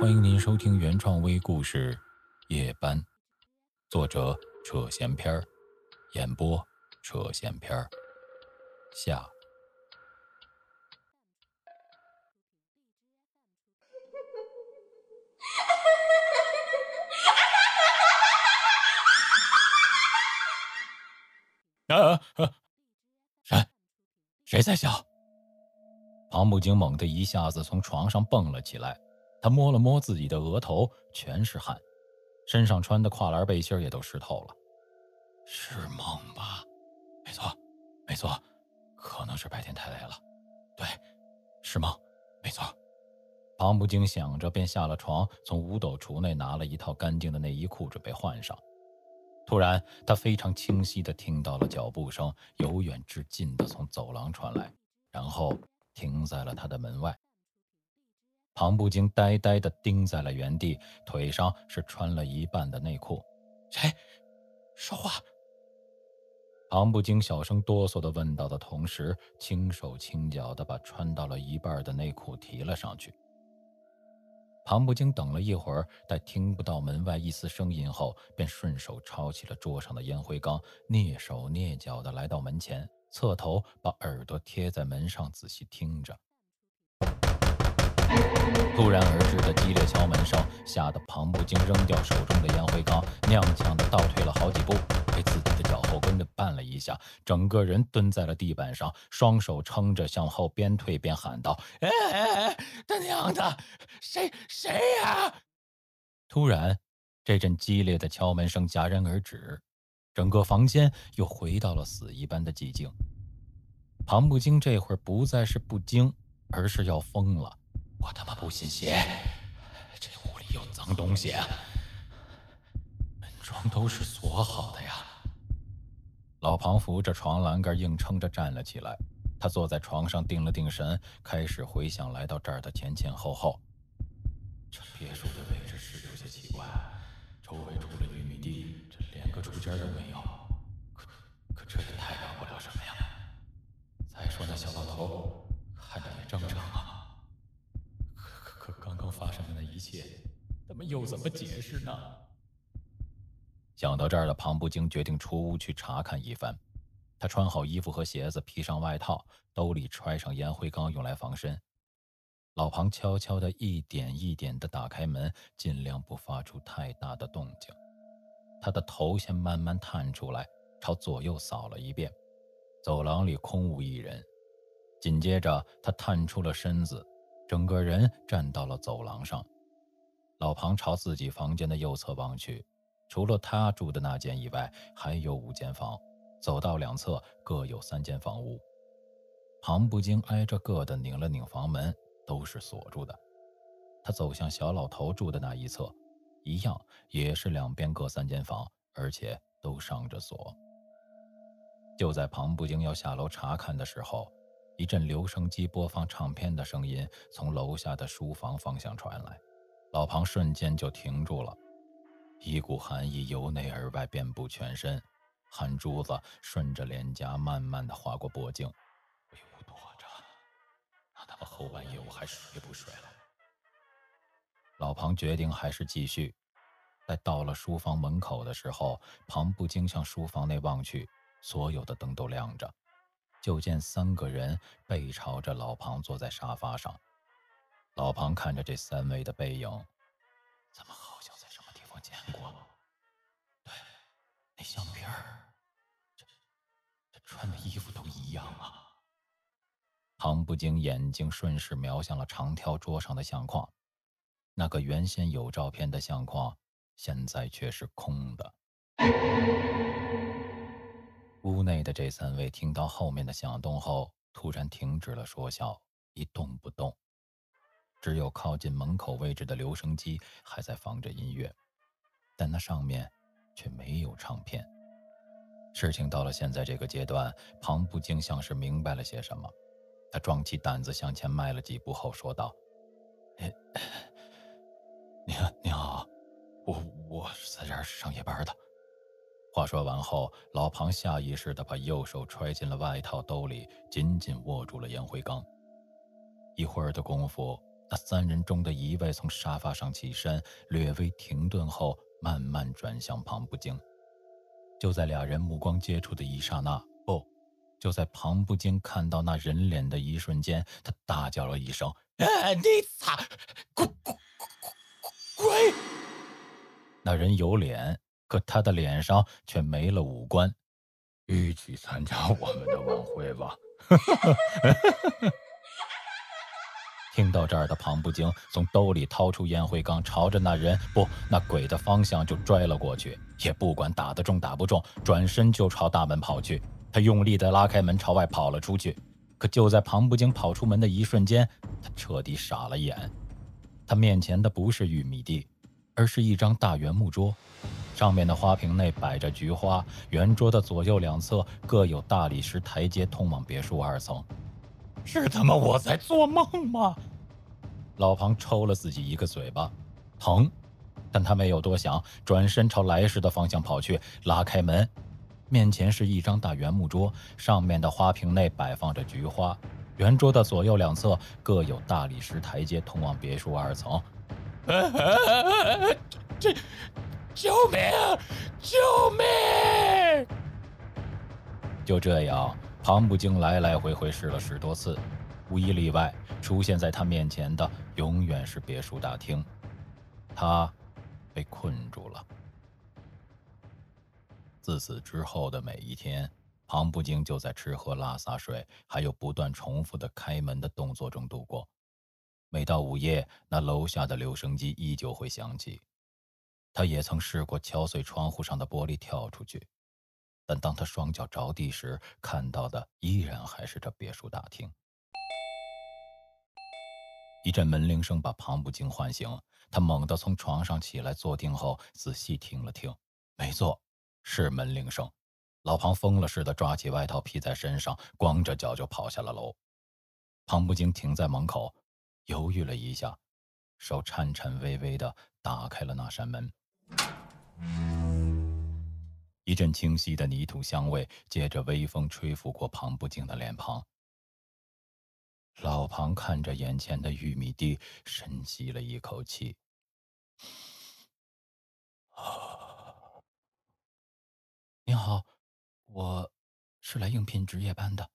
欢迎您收听原创微故事《夜班》，作者扯闲篇儿，演播扯闲篇儿，下。啊啊！谁？谁在笑？庞木精猛地一下子从床上蹦了起来，他摸了摸自己的额头，全是汗，身上穿的跨栏背心也都湿透了。是梦吧？没错，没错，可能是白天太累了。对，是梦，没错。庞不惊想着，便下了床，从五斗橱内拿了一套干净的内衣裤，准备换上。突然，他非常清晰地听到了脚步声，由远至近地从走廊传来，然后停在了他的门外。庞不惊呆呆地盯在了原地，腿上是穿了一半的内裤。谁说话？庞不惊小声哆嗦地问道的同时，轻手轻脚地把穿到了一半的内裤提了上去。庞不惊等了一会儿，待听不到门外一丝声音后，便顺手抄起了桌上的烟灰缸，蹑手蹑脚地来到门前，侧头把耳朵贴在门上，仔细听着。突然而至的激烈敲门声，吓得庞不惊扔掉手中的烟灰缸，踉跄地倒退了好几步，被自己的脚后跟给绊了一下，整个人蹲在了地板上，双手撑着向后边退边喊道：“哎哎哎，他娘的，谁谁呀？”突然，这阵激烈的敲门声戛然而止，整个房间又回到了死一般的寂静。庞不惊这会儿不再是不惊，而是要疯了。我他妈不信邪！这屋里有脏东西啊！门窗都是锁好的呀。老庞扶着床栏杆，硬撑着站了起来。他坐在床上，定了定神，开始回想来到这儿的前前后后。这别墅的位置是有些奇怪，周围除了玉米地，这连个竹间都没有。可可这也太让不了什么呀！再说那小老头，看着也正常啊。发生的那一切，他们又怎么解释呢？想到这儿的庞不惊决定出屋去查看一番。他穿好衣服和鞋子，披上外套，兜里揣上烟灰缸，用来防身。老庞悄悄地一点一点地打开门，尽量不发出太大的动静。他的头先慢慢探出来，朝左右扫了一遍，走廊里空无一人。紧接着，他探出了身子。整个人站到了走廊上，老庞朝自己房间的右侧望去，除了他住的那间以外，还有五间房，走道两侧各有三间房屋。庞不惊挨着个的拧了拧房门，都是锁住的。他走向小老头住的那一侧，一样也是两边各三间房，而且都上着锁。就在庞不惊要下楼查看的时候。一阵留声机播放唱片的声音从楼下的书房方向传来，老庞瞬间就停住了，一股寒意由内而外遍布全身，汗珠子顺着脸颊慢慢的划过脖颈。被屋躲着，那他妈后半夜我还睡不睡了？老庞决定还是继续。在到了书房门口的时候，庞不禁向书房内望去，所有的灯都亮着。就见三个人背朝着老庞坐在沙发上，老庞看着这三位的背影，咱们好像在什么地方见过？对，那相片儿，这这穿的衣服都一样啊！庞不惊眼睛顺势瞄向了长条桌上的相框，那个原先有照片的相框，现在却是空的。屋内的这三位听到后面的响动后，突然停止了说笑，一动不动。只有靠近门口位置的留声机还在放着音乐，但那上面却没有唱片。事情到了现在这个阶段，庞不惊像是明白了些什么，他壮起胆子向前迈了几步后说道：“你好，你好，我我是在这儿上夜班的。”话说完后，老庞下意识地把右手揣进了外套兜里，紧紧握住了烟灰缸。一会儿的功夫，那三人中的一位从沙发上起身，略微停顿后，慢慢转向庞不惊。就在俩人目光接触的一刹那，不，就在庞不惊看到那人脸的一瞬间，他大叫了一声：“你擦，滚滚滚滚！”那人有脸，可他的脸上却没了五官。一起参加我们的晚会吧。听到这儿的庞不惊从兜里掏出烟灰缸，朝着那人不那鬼的方向就拽了过去，也不管打得中打不中，转身就朝大门跑去。他用力地拉开门，朝外跑了出去。可就在庞不惊跑出门的一瞬间，他彻底傻了眼。他面前的不是玉米地，而是一张大圆木桌，上面的花瓶内摆着菊花，圆桌的左右两侧各有大理石台阶通往别墅二层。是他妈我在做梦吗？老庞抽了自己一个嘴巴，疼，但他没有多想，转身朝来时的方向跑去，拉开门，面前是一张大圆木桌，上面的花瓶内摆放着菊花，圆桌的左右两侧各有大理石台阶通往别墅二层。这，救命！救命！就这样。庞不惊来来回回试了十多次，无一例外，出现在他面前的永远是别墅大厅。他被困住了。自此之后的每一天，庞不惊就在吃喝拉撒睡，还有不断重复的开门的动作中度过。每到午夜，那楼下的留声机依旧会响起。他也曾试过敲碎窗户上的玻璃跳出去。但当他双脚着地时，看到的依然还是这别墅大厅。一阵门铃声把庞不惊唤醒，他猛地从床上起来，坐定后仔细听了听，没错，是门铃声。老庞疯了似的抓起外套披在身上，光着脚就跑下了楼。庞不惊停在门口，犹豫了一下，手颤颤巍巍地打开了那扇门。一阵清晰的泥土香味，借着微风吹拂过庞不静的脸庞。老庞看着眼前的玉米地，深吸了一口气。你好，我是来应聘值夜班的。